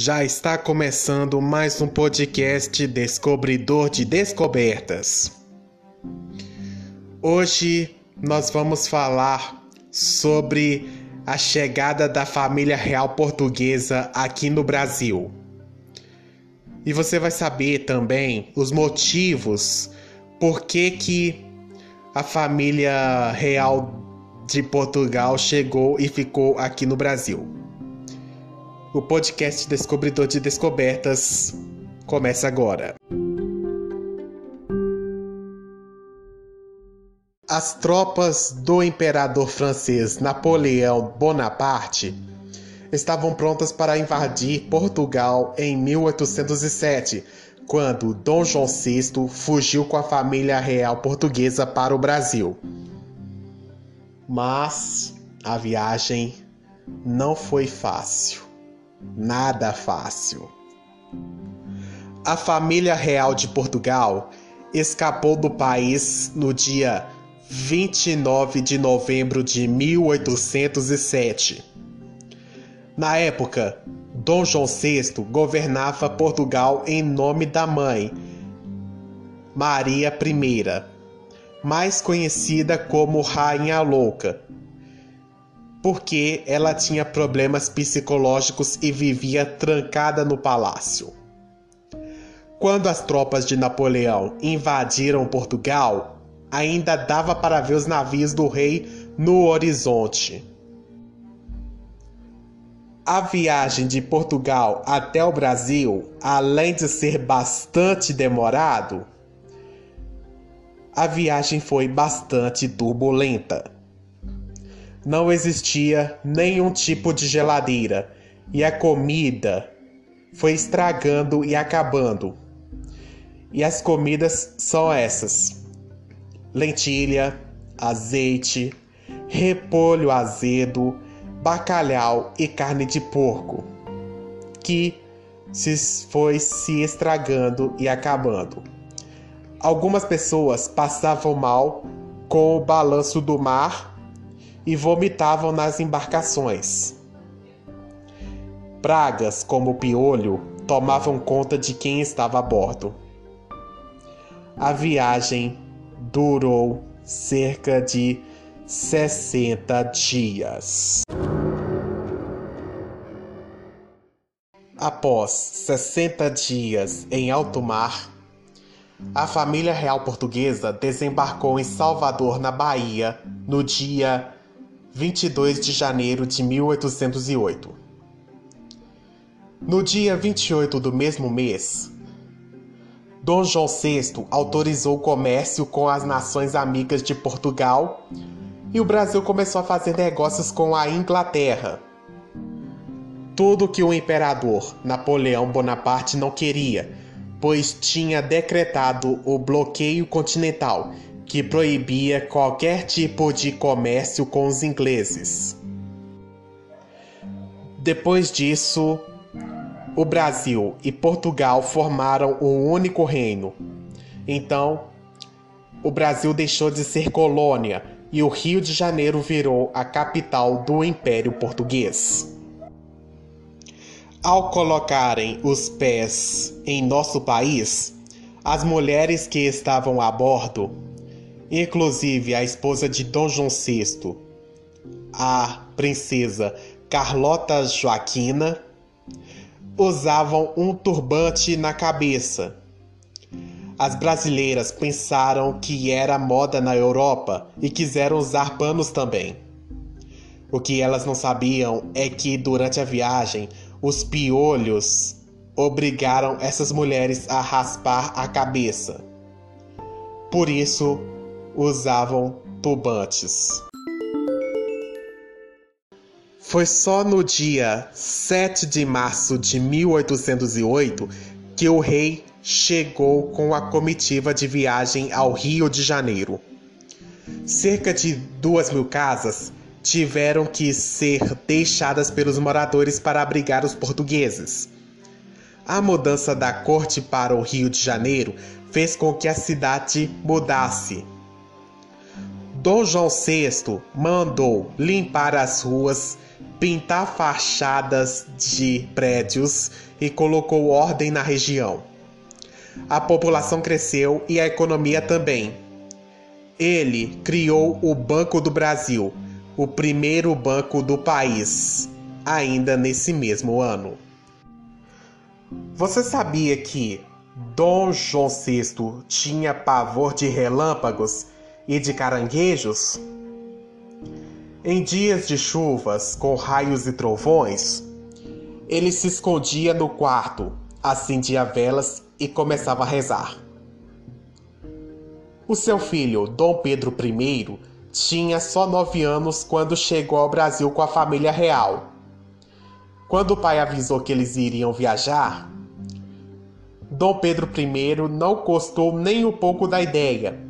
Já está começando mais um podcast Descobridor de Descobertas. Hoje nós vamos falar sobre a chegada da família real portuguesa aqui no Brasil. E você vai saber também os motivos por que, que a família real de Portugal chegou e ficou aqui no Brasil. O podcast Descobridor de Descobertas começa agora. As tropas do imperador francês Napoleão Bonaparte estavam prontas para invadir Portugal em 1807, quando Dom João VI fugiu com a família real portuguesa para o Brasil. Mas a viagem não foi fácil. Nada fácil. A família real de Portugal escapou do país no dia 29 de novembro de 1807. Na época, Dom João VI governava Portugal em nome da mãe, Maria I mais conhecida como Rainha Louca, porque ela tinha problemas psicológicos e vivia trancada no palácio. Quando as tropas de Napoleão invadiram Portugal, ainda dava para ver os navios do rei no horizonte. A viagem de Portugal até o Brasil, além de ser bastante demorado, a viagem foi bastante turbulenta. Não existia nenhum tipo de geladeira e a comida foi estragando e acabando. E as comidas são essas: lentilha, azeite, repolho azedo, bacalhau e carne de porco, que se foi se estragando e acabando. Algumas pessoas passavam mal com o balanço do mar e vomitavam nas embarcações. Pragas como o piolho tomavam conta de quem estava a bordo. A viagem durou cerca de 60 dias. Após 60 dias em alto mar, a família real portuguesa desembarcou em Salvador, na Bahia, no dia 22 de janeiro de 1808. No dia 28 do mesmo mês, Dom João VI autorizou o comércio com as nações amigas de Portugal e o Brasil começou a fazer negócios com a Inglaterra. Tudo que o imperador Napoleão Bonaparte não queria pois tinha decretado o bloqueio continental, que proibia qualquer tipo de comércio com os ingleses. Depois disso, o Brasil e Portugal formaram um único reino. Então, o Brasil deixou de ser colônia e o Rio de Janeiro virou a capital do Império Português. Ao colocarem os pés em nosso país, as mulheres que estavam a bordo, inclusive a esposa de Dom João VI, a princesa Carlota Joaquina, usavam um turbante na cabeça. As brasileiras pensaram que era moda na Europa e quiseram usar panos também. O que elas não sabiam é que durante a viagem os piolhos obrigaram essas mulheres a raspar a cabeça. Por isso, usavam tubantes. Foi só no dia 7 de março de 1808 que o rei chegou com a comitiva de viagem ao Rio de Janeiro. Cerca de duas mil casas tiveram que ser deixadas pelos moradores para abrigar os portugueses. A mudança da corte para o Rio de Janeiro fez com que a cidade mudasse. Dom João VI mandou limpar as ruas pintar fachadas de prédios e colocou ordem na região. A população cresceu e a economia também. Ele criou o Banco do Brasil, o primeiro banco do país, ainda nesse mesmo ano. Você sabia que Dom João VI tinha pavor de relâmpagos e de caranguejos? Em dias de chuvas com raios e trovões, ele se escondia no quarto, acendia velas e começava a rezar. O seu filho, Dom Pedro I, tinha só nove anos quando chegou ao Brasil com a família real. Quando o pai avisou que eles iriam viajar, Dom Pedro I não gostou nem um pouco da ideia.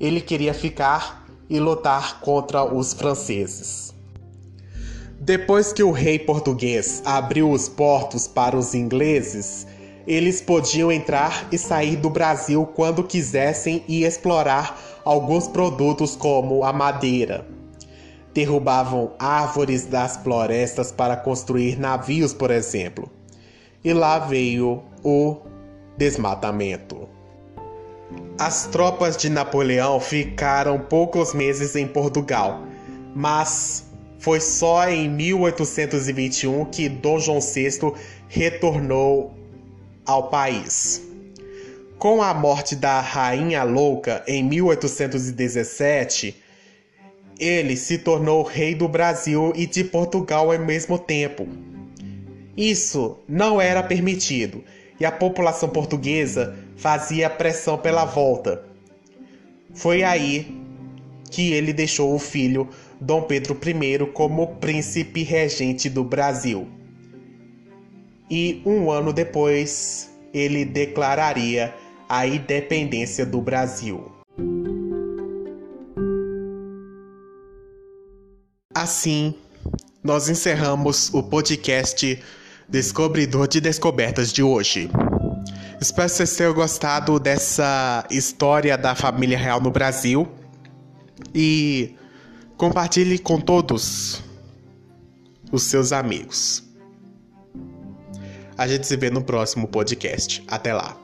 Ele queria ficar e lutar contra os franceses. Depois que o rei português abriu os portos para os ingleses, eles podiam entrar e sair do Brasil quando quisessem e explorar alguns produtos como a madeira. Derrubavam árvores das florestas para construir navios, por exemplo. E lá veio o desmatamento. As tropas de Napoleão ficaram poucos meses em Portugal, mas foi só em 1821 que Dom João VI retornou ao país. Com a morte da Rainha Louca em 1817, ele se tornou rei do Brasil e de Portugal ao mesmo tempo. Isso não era permitido e a população portuguesa fazia pressão pela volta. Foi aí que ele deixou o filho Dom Pedro I como príncipe regente do Brasil. E um ano depois, ele declararia a independência do Brasil. Assim, nós encerramos o podcast Descobridor de Descobertas de hoje. Espero que vocês tenham gostado dessa história da família real no Brasil e compartilhe com todos os seus amigos. A gente se vê no próximo podcast. Até lá.